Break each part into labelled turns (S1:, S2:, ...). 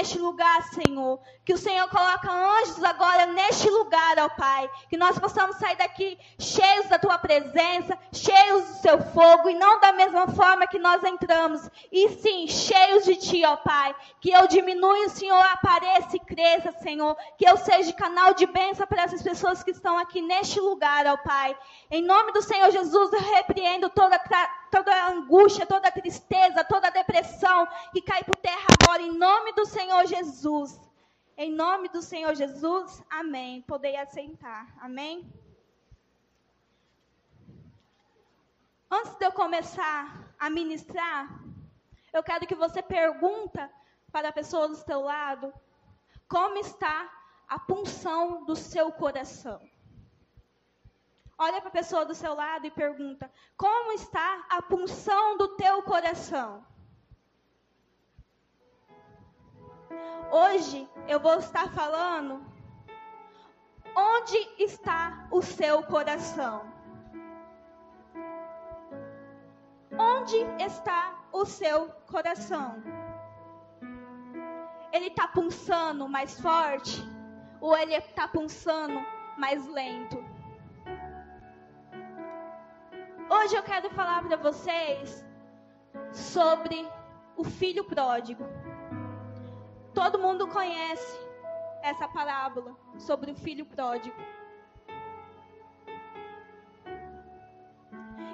S1: neste lugar, Senhor. Que o Senhor coloca anjos agora neste lugar, ó Pai. Que nós possamos sair daqui cheios da tua presença, cheios do seu fogo, e não da mesma forma que nós entramos. E sim, cheios de ti, ó Pai. Que eu diminua o Senhor apareça e cresça, Senhor. Que eu seja canal de bênção para essas pessoas que estão aqui neste lugar, ó Pai. Em nome do Senhor Jesus, eu repreendo toda, toda angústia, toda tristeza, toda depressão que cai por terra agora, em nome do Senhor Jesus. Em nome do Senhor Jesus, amém. Podei assentar, amém? Antes de eu começar a ministrar, eu quero que você pergunta para a pessoa do seu lado como está a punção do seu coração. Olha para a pessoa do seu lado e pergunta: como está a punção do teu coração? Hoje eu vou estar falando onde está o seu coração. Onde está o seu coração? Ele está pulsando mais forte ou ele está pulsando mais lento? Hoje eu quero falar para vocês sobre o filho pródigo. Todo mundo conhece essa parábola sobre o filho pródigo.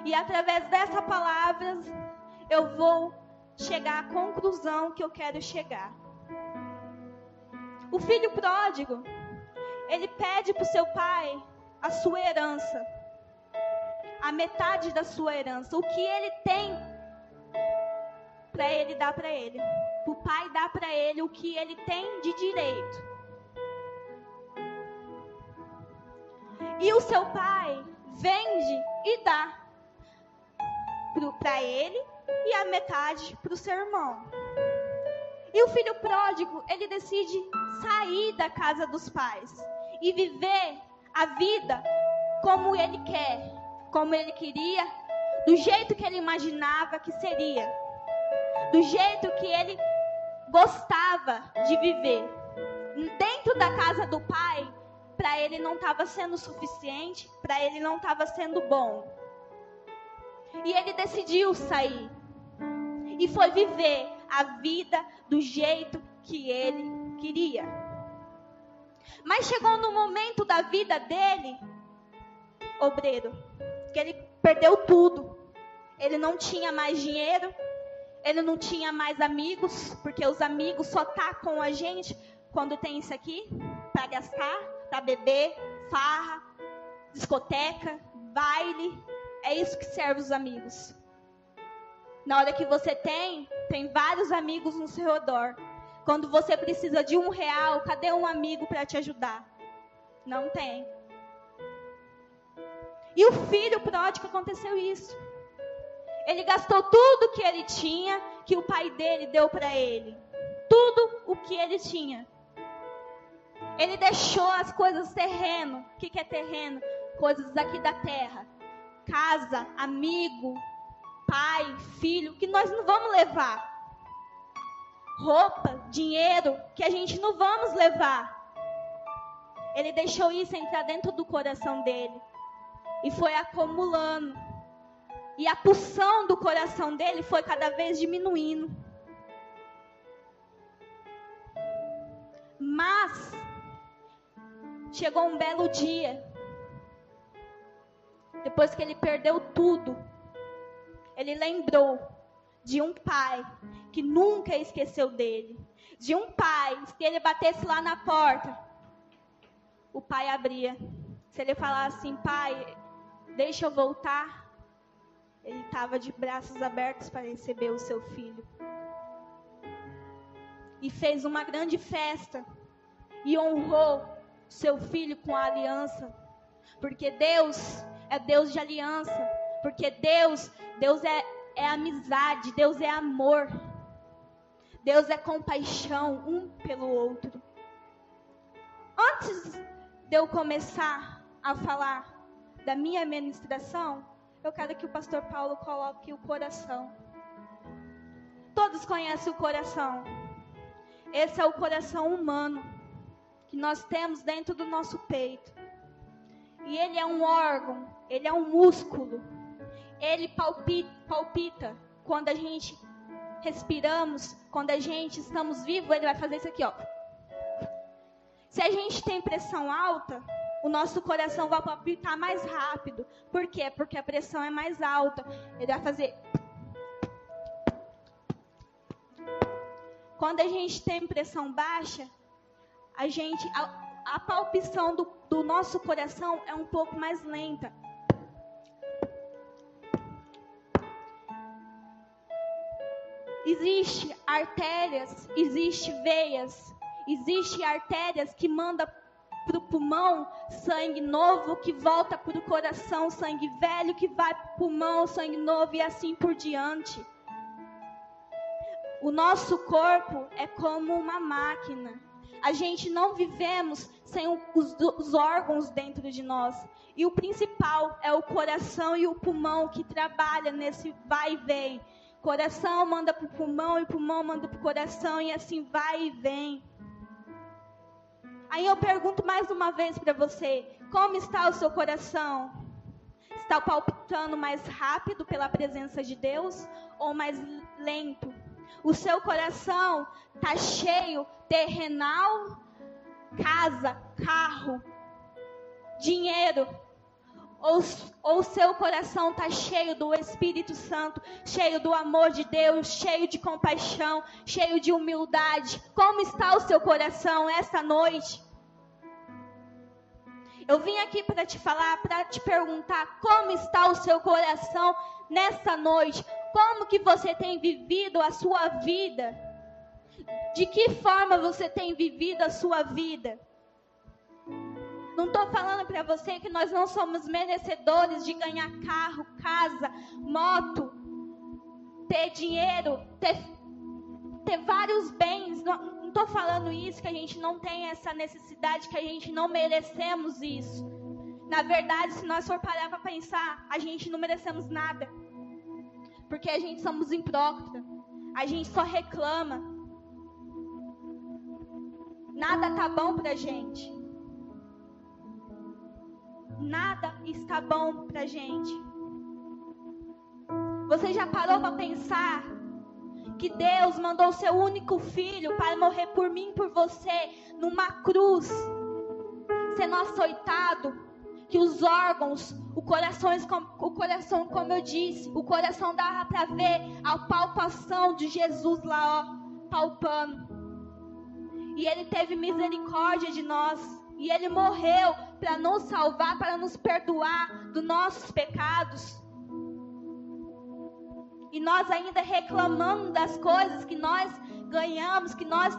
S1: E através dessa palavra eu vou chegar à conclusão que eu quero chegar. O filho pródigo, ele pede para o seu pai a sua herança, a metade da sua herança, o que ele tem para ele dar para ele o pai dá para ele o que ele tem de direito. E o seu pai vende e dá para ele e a metade para o seu irmão. E o filho pródigo, ele decide sair da casa dos pais e viver a vida como ele quer, como ele queria, do jeito que ele imaginava que seria, do jeito que ele gostava de viver. Dentro da casa do pai, para ele não estava sendo suficiente, para ele não estava sendo bom. E ele decidiu sair. E foi viver a vida do jeito que ele queria. Mas chegou no momento da vida dele, obreiro, que ele perdeu tudo. Ele não tinha mais dinheiro, ele não tinha mais amigos, porque os amigos só tá com a gente quando tem isso aqui para gastar, para beber, farra, discoteca, baile. É isso que serve os amigos. Na hora que você tem, tem vários amigos no seu redor. Quando você precisa de um real, cadê um amigo para te ajudar? Não tem. E o filho pródigo aconteceu isso. Ele gastou tudo que ele tinha, que o pai dele deu para ele. Tudo o que ele tinha. Ele deixou as coisas terreno. O que, que é terreno? Coisas aqui da terra. Casa, amigo, pai, filho, que nós não vamos levar. Roupa, dinheiro, que a gente não vamos levar. Ele deixou isso entrar dentro do coração dele. E foi acumulando e a pulsão do coração dele foi cada vez diminuindo. Mas chegou um belo dia, depois que ele perdeu tudo, ele lembrou de um pai que nunca esqueceu dele, de um pai que ele batesse lá na porta, o pai abria. Se ele falasse assim, pai, deixa eu voltar, ele estava de braços abertos para receber o seu filho. E fez uma grande festa e honrou seu filho com a aliança, porque Deus é Deus de aliança, porque Deus, Deus é, é amizade, Deus é amor. Deus é compaixão um pelo outro. Antes de eu começar a falar da minha ministração, eu quero que o pastor Paulo coloque o coração. Todos conhecem o coração. esse é o coração humano que nós temos dentro do nosso peito. E ele é um órgão, ele é um músculo. Ele palpita, palpita quando a gente respiramos, quando a gente estamos vivos, ele vai fazer isso aqui, ó. Se a gente tem pressão alta, o nosso coração vai palpitar mais rápido. Por quê? Porque a pressão é mais alta. Ele vai fazer. Quando a gente tem pressão baixa, a gente a, a palpição do, do nosso coração é um pouco mais lenta. Existe artérias, existe veias, existe artérias que manda para o pulmão sangue novo que volta para o coração, sangue velho que vai para o pulmão, sangue novo e assim por diante. O nosso corpo é como uma máquina. A gente não vivemos sem os, os, órgãos dentro de nós. E o principal é o coração e o pulmão que trabalha nesse vai e vem. Coração manda para o pulmão e pulmão manda para o coração e assim vai e vem. Aí eu pergunto mais uma vez para você: como está o seu coração? Está palpitando mais rápido pela presença de Deus ou mais lento? O seu coração está cheio terrenal, casa, carro, dinheiro, ou, o seu coração está cheio do Espírito Santo, cheio do amor de Deus, cheio de compaixão, cheio de humildade. Como está o seu coração esta noite? Eu vim aqui para te falar, para te perguntar como está o seu coração nesta noite. Como que você tem vivido a sua vida? De que forma você tem vivido a sua vida? Não estou falando para você que nós não somos merecedores de ganhar carro, casa, moto, ter dinheiro, ter, ter vários bens. Não estou falando isso, que a gente não tem essa necessidade, que a gente não merecemos isso. Na verdade, se nós for parar para pensar, a gente não merecemos nada. Porque a gente somos imprócritas. A gente só reclama. Nada tá bom pra gente nada está bom pra gente. Você já parou para pensar que Deus mandou o seu único filho para morrer por mim, por você, numa cruz, sendo açoitado, que os órgãos, o coração, o coração, como eu disse, o coração dava para ver a palpação de Jesus lá, ó, palpando. E ele teve misericórdia de nós. E ele morreu para nos salvar, para nos perdoar dos nossos pecados. E nós ainda reclamamos das coisas que nós ganhamos, que nós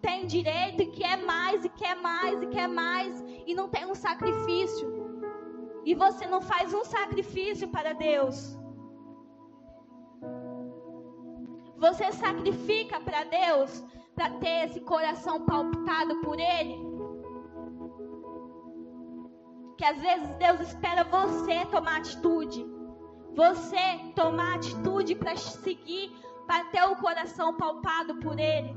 S1: tem direito e quer mais, e quer mais, e quer mais, e não tem um sacrifício. E você não faz um sacrifício para Deus. Você sacrifica para Deus para ter esse coração palpitado por Ele? Que às vezes Deus espera você tomar atitude. Você tomar atitude para seguir, para ter o coração palpado por Ele,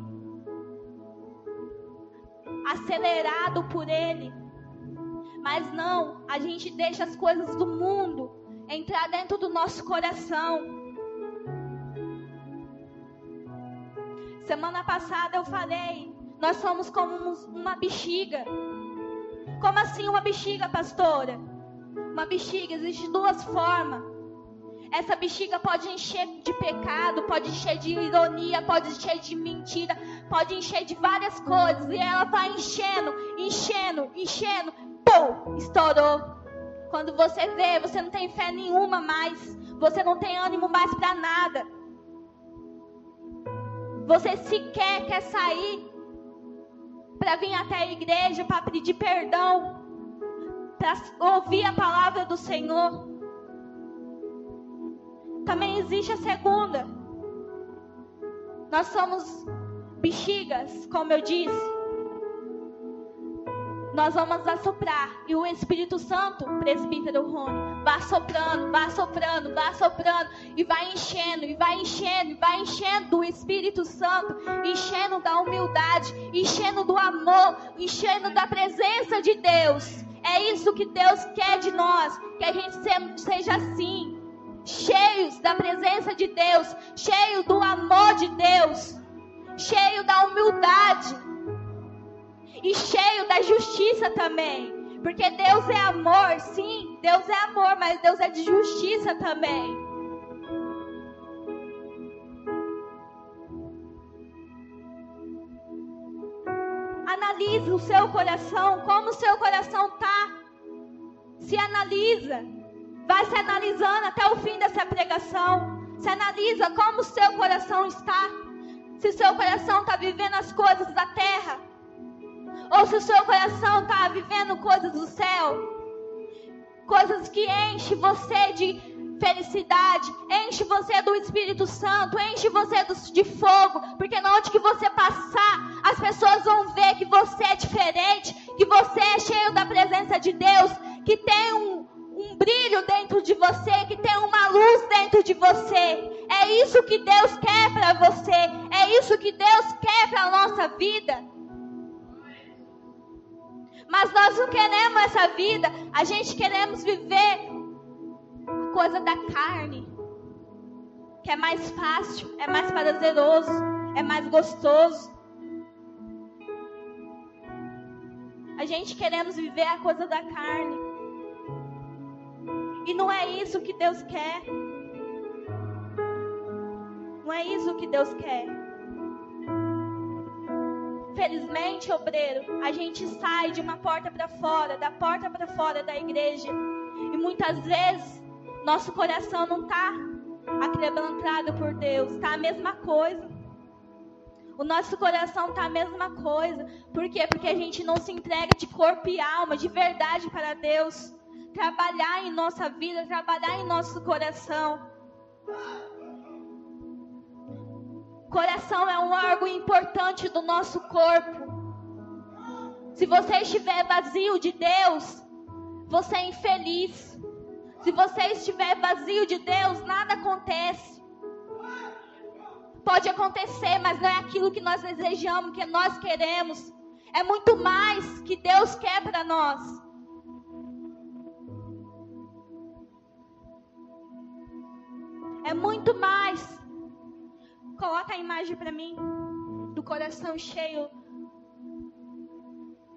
S1: acelerado por Ele. Mas não, a gente deixa as coisas do mundo entrar dentro do nosso coração. Semana passada eu falei, nós somos como uma bexiga. Como assim uma bexiga, pastora? Uma bexiga existe duas formas. Essa bexiga pode encher de pecado, pode encher de ironia, pode encher de mentira, pode encher de várias coisas. E ela vai enchendo, enchendo, enchendo. Pum! Estourou. Quando você vê, você não tem fé nenhuma mais. Você não tem ânimo mais para nada. Você sequer quer sair para vir até a igreja para pedir perdão, para ouvir a palavra do Senhor. Também existe a segunda. Nós somos bexigas, como eu disse. Nós vamos assoprar. E o Espírito Santo, presbítero Rony, vai soprando, vai soprando, vai soprando, e vai enchendo, e vai enchendo, e vai enchendo do Espírito Santo, enchendo da humildade, enchendo do amor, enchendo da presença de Deus. É isso que Deus quer de nós, que a gente seja assim, cheios da presença de Deus, cheio do amor de Deus, cheio da humildade e cheio da justiça também. Porque Deus é amor, sim, Deus é amor, mas Deus é de justiça também. Analise o seu coração, como o seu coração tá. Se analisa. Vai se analisando até o fim dessa pregação. Se analisa como o seu coração está. Se seu coração está vivendo as coisas da terra ou se o seu coração está vivendo coisas do céu, coisas que enche você de felicidade, enche você do Espírito Santo, enche você de fogo, porque na onde que você passar, as pessoas vão ver que você é diferente, que você é cheio da presença de Deus, que tem um, um brilho dentro de você, que tem uma luz dentro de você. É isso que Deus quer para você, é isso que Deus quer para a nossa vida. Mas nós não queremos essa vida. A gente queremos viver a coisa da carne. Que é mais fácil, é mais prazeroso, é mais gostoso. A gente queremos viver a coisa da carne. E não é isso que Deus quer. Não é isso que Deus quer. Infelizmente, obreiro, a gente sai de uma porta para fora, da porta para fora da igreja. E muitas vezes nosso coração não está aquebrantado por Deus, está a mesma coisa. O nosso coração está a mesma coisa. Por quê? Porque a gente não se entrega de corpo e alma, de verdade para Deus. Trabalhar em nossa vida, trabalhar em nosso coração. Coração é um órgão importante do nosso corpo. Se você estiver vazio de Deus, você é infeliz. Se você estiver vazio de Deus, nada acontece. Pode acontecer, mas não é aquilo que nós desejamos, que nós queremos. É muito mais que Deus quer para nós. É muito mais Coloca a imagem para mim do coração cheio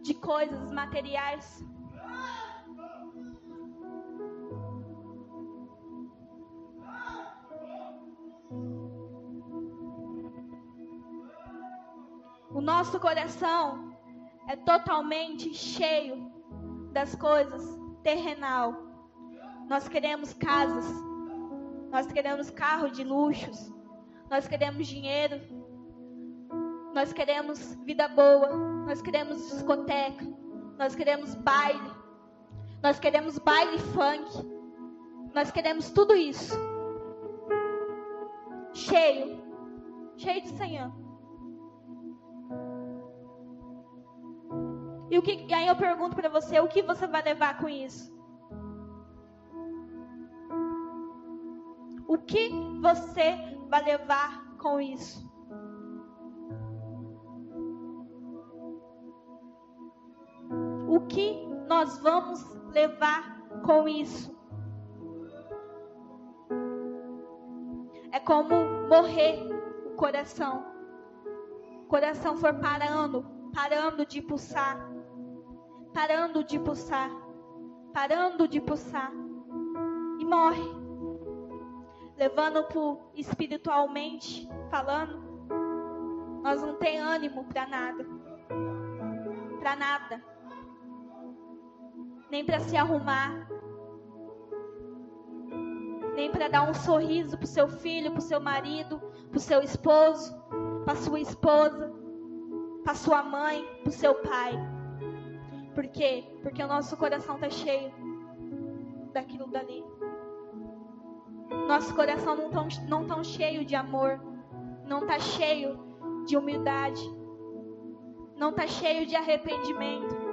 S1: de coisas materiais. O nosso coração é totalmente cheio das coisas terrenal. Nós queremos casas, nós queremos carro de luxos, nós queremos dinheiro. Nós queremos vida boa. Nós queremos discoteca. Nós queremos baile. Nós queremos baile funk. Nós queremos tudo isso. Cheio. Cheio de Senhor. E, o que, e aí eu pergunto para você, o que você vai levar com isso? O que você vai levar com isso. O que nós vamos levar com isso? É como morrer o coração. O coração for parando, parando de pulsar, parando de pulsar, parando de pulsar e morre levando por espiritualmente falando, nós não tem ânimo para nada. Para nada. Nem para se arrumar. Nem para dar um sorriso pro seu filho, pro seu marido, pro seu esposo, para sua esposa, para sua mãe, pro seu pai. Por quê? Porque o nosso coração tá cheio daquilo dali. Nosso coração não tão, não tão cheio de amor, não está cheio de humildade, não está cheio de arrependimento.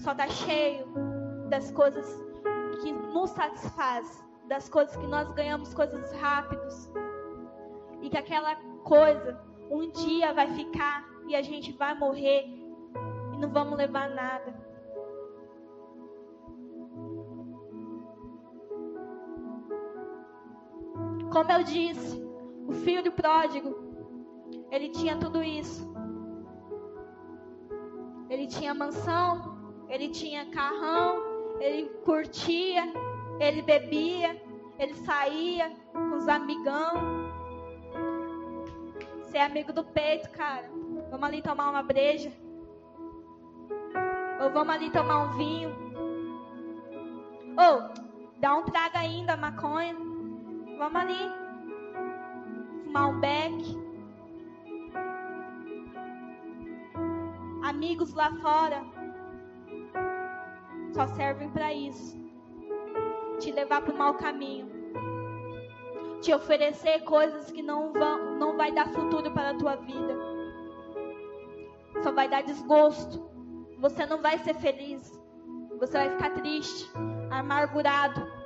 S1: só está cheio das coisas que nos satisfaz, das coisas que nós ganhamos coisas rápidos. E que aquela coisa um dia vai ficar e a gente vai morrer e não vamos levar nada. Como eu disse, o filho do pródigo, ele tinha tudo isso. Ele tinha mansão, ele tinha carrão, ele curtia, ele bebia, ele saía com os amigão. Você é amigo do peito, cara. Vamos ali tomar uma breja. Ou vamos ali tomar um vinho. Ou dá um trago ainda, maconha. Vamos ali. Fumar um beck. Amigos lá fora só servem para isso te levar para o mau caminho, te oferecer coisas que não vão, não vai dar futuro para a tua vida, só vai dar desgosto. Você não vai ser feliz, você vai ficar triste, amargurado.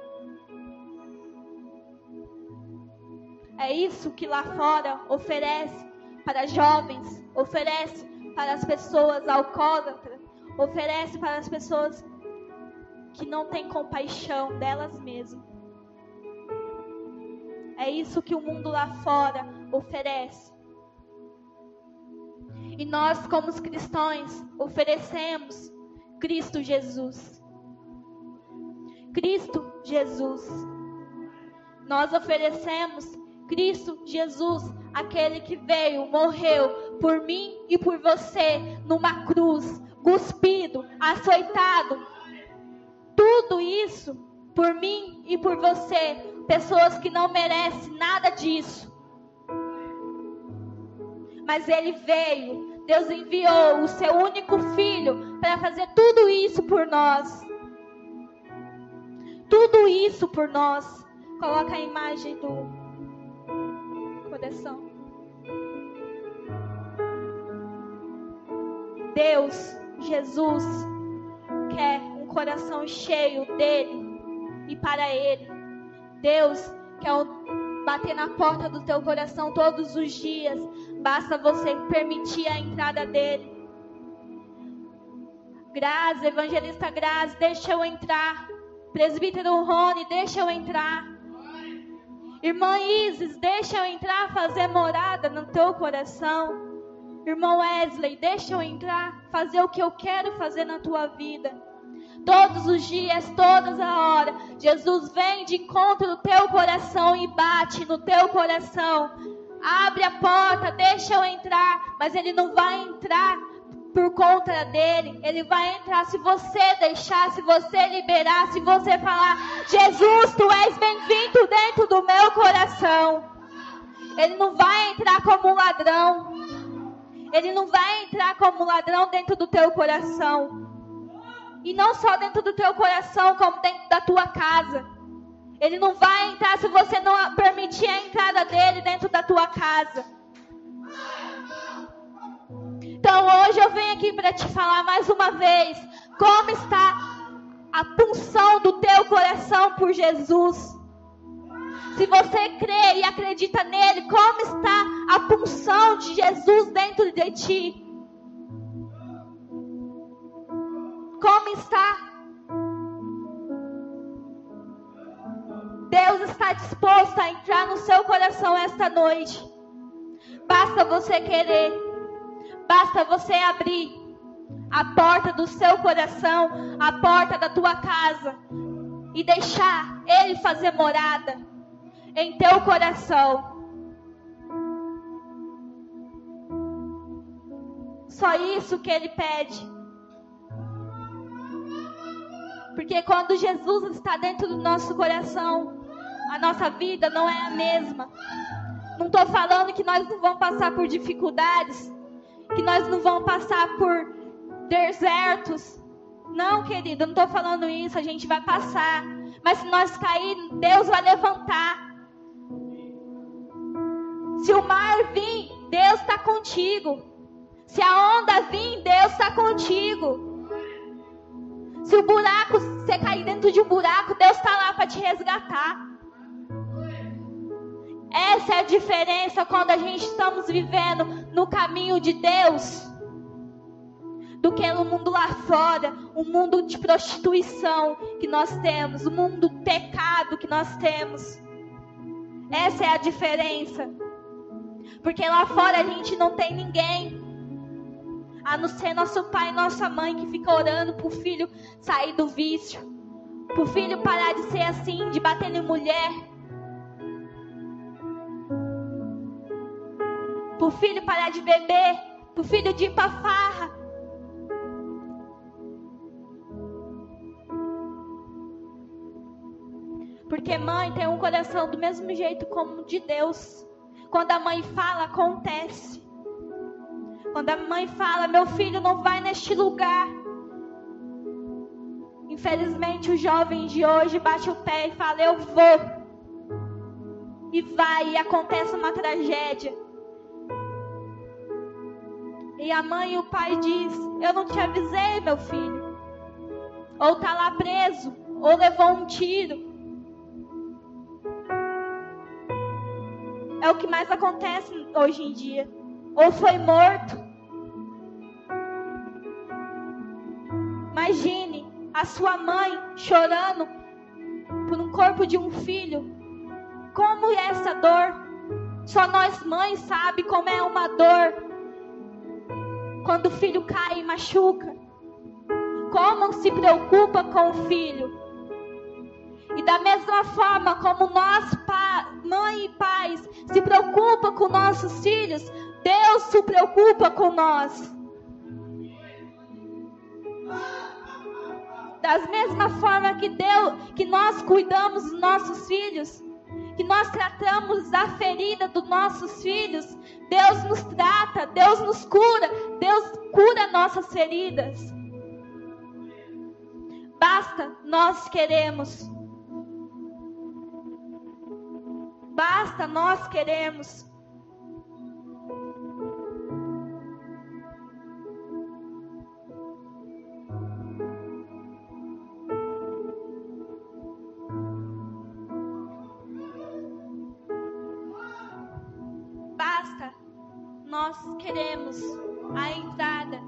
S1: É isso que lá fora oferece para jovens, oferece para as pessoas alcoólatras, oferece para as pessoas que não têm compaixão delas mesmas. É isso que o mundo lá fora oferece. E nós, como os cristãos, oferecemos Cristo Jesus. Cristo Jesus. Nós oferecemos Cristo Jesus, aquele que veio, morreu por mim e por você numa cruz, cuspido, açoitado. Tudo isso por mim e por você, pessoas que não merecem nada disso. Mas ele veio, Deus enviou o seu único filho para fazer tudo isso por nós. Tudo isso por nós. Coloca a imagem do coração. Deus, Jesus, quer um coração cheio dele e para ele. Deus quer bater na porta do teu coração todos os dias. Basta você permitir a entrada dele. Graça, evangelista Graça, deixa eu entrar. Presbítero Rony, deixa eu entrar. Irmã Isis, deixa eu entrar fazer morada no teu coração. Irmão Wesley, deixa eu entrar fazer o que eu quero fazer na tua vida. Todos os dias, todas a hora, Jesus vem de encontro no teu coração e bate no teu coração. Abre a porta, deixa eu entrar, mas ele não vai entrar por conta dele. Ele vai entrar se você deixar, se você liberar, se você falar: Jesus, tu és bem-vindo dentro do meu coração. Ele não vai entrar como um ladrão. Ele não vai entrar como ladrão dentro do teu coração. E não só dentro do teu coração, como dentro da tua casa. Ele não vai entrar se você não permitir a entrada dele dentro da tua casa. Então hoje eu venho aqui para te falar mais uma vez como está a punção do teu coração por Jesus. Se você crê e acredita nele, como está a punção de Jesus dentro de ti? Como está? Deus está disposto a entrar no seu coração esta noite. Basta você querer. Basta você abrir a porta do seu coração, a porta da tua casa e deixar Ele fazer morada em teu coração. Só isso que Ele pede. Porque quando Jesus está dentro do nosso coração, a nossa vida não é a mesma. Não estou falando que nós não vamos passar por dificuldades, que nós não vamos passar por desertos. Não, querido, não estou falando isso, a gente vai passar. Mas se nós cair, Deus vai levantar. Se o mar vir, Deus está contigo. Se a onda vir, Deus está contigo. Se o buraco, você cair dentro de um buraco, Deus está lá para te resgatar. Essa é a diferença quando a gente estamos vivendo no caminho de Deus do que no mundo lá fora, o mundo de prostituição que nós temos, o mundo do pecado que nós temos. Essa é a diferença. Porque lá fora a gente não tem ninguém. A não ser nosso pai e nossa mãe que fica orando pro filho sair do vício. Pro filho parar de ser assim, de bater em mulher. Pro filho parar de beber. Pro filho de ir pra farra. Porque mãe tem um coração do mesmo jeito como o de Deus. Quando a mãe fala, acontece. Quando a mãe fala, meu filho não vai neste lugar. Infelizmente, o jovem de hoje bate o pé e fala, eu vou. E vai, e acontece uma tragédia. E a mãe e o pai diz: Eu não te avisei, meu filho. Ou tá lá preso, ou levou um tiro. É o que mais acontece hoje em dia. Ou foi morto. Imagine a sua mãe chorando por um corpo de um filho. Como é essa dor? Só nós mães sabe como é uma dor quando o filho cai e machuca. Como se preocupa com o filho. E da mesma forma como nós, mãe e pais, se preocupa com nossos filhos, Deus se preocupa com nós. Das mesma forma que Deus, que nós cuidamos dos nossos filhos, que nós tratamos a ferida dos nossos filhos, Deus nos trata, Deus nos cura, Deus cura nossas feridas. Basta nós queremos. Basta nós queremos. Basta nós queremos a entrada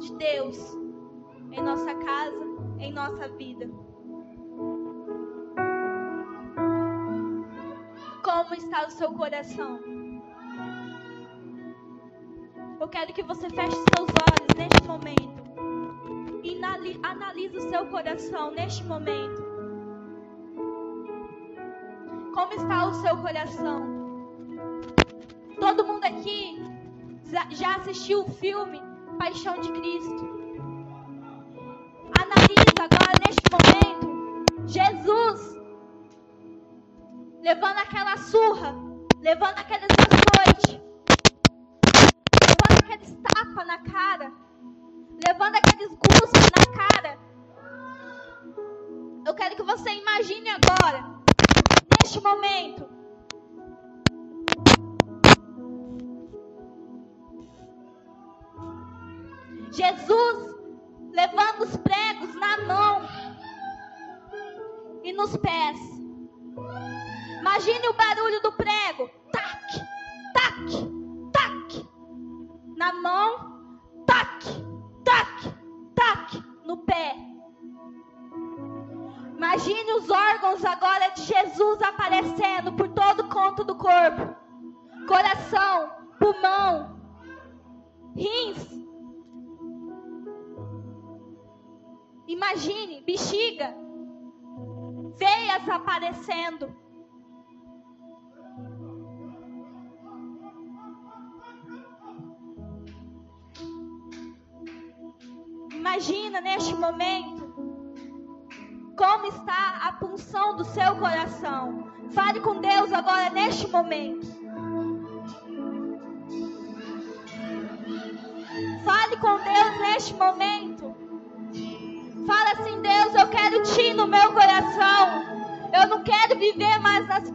S1: de Deus em nossa casa, em nossa vida. Como está o seu coração? Eu quero que você feche seus olhos neste momento. E analise o seu coração neste momento. Como está o seu coração? Todo mundo aqui já assistiu o filme Paixão de Cristo. Levando aquela surra, levando aqueles açoites, levando aqueles tapas na cara, levando aqueles gustos na cara. Eu quero que você imagine agora, neste momento, Jesus levando os pregos na mão e nos pés. Imagine o barulho do prego. Tac, tac, tac. Na mão, tac, tac, tac. No pé. Imagine os órgãos agora de Jesus aparecendo por todo o conto do corpo: coração, pulmão, rins. Imagine bexiga, veias aparecendo. Imagina neste momento como está a punção do seu coração. Fale com Deus agora neste momento. Fale com Deus neste momento. Fala assim, Deus, eu quero ti no meu coração. Eu não quero viver mais nas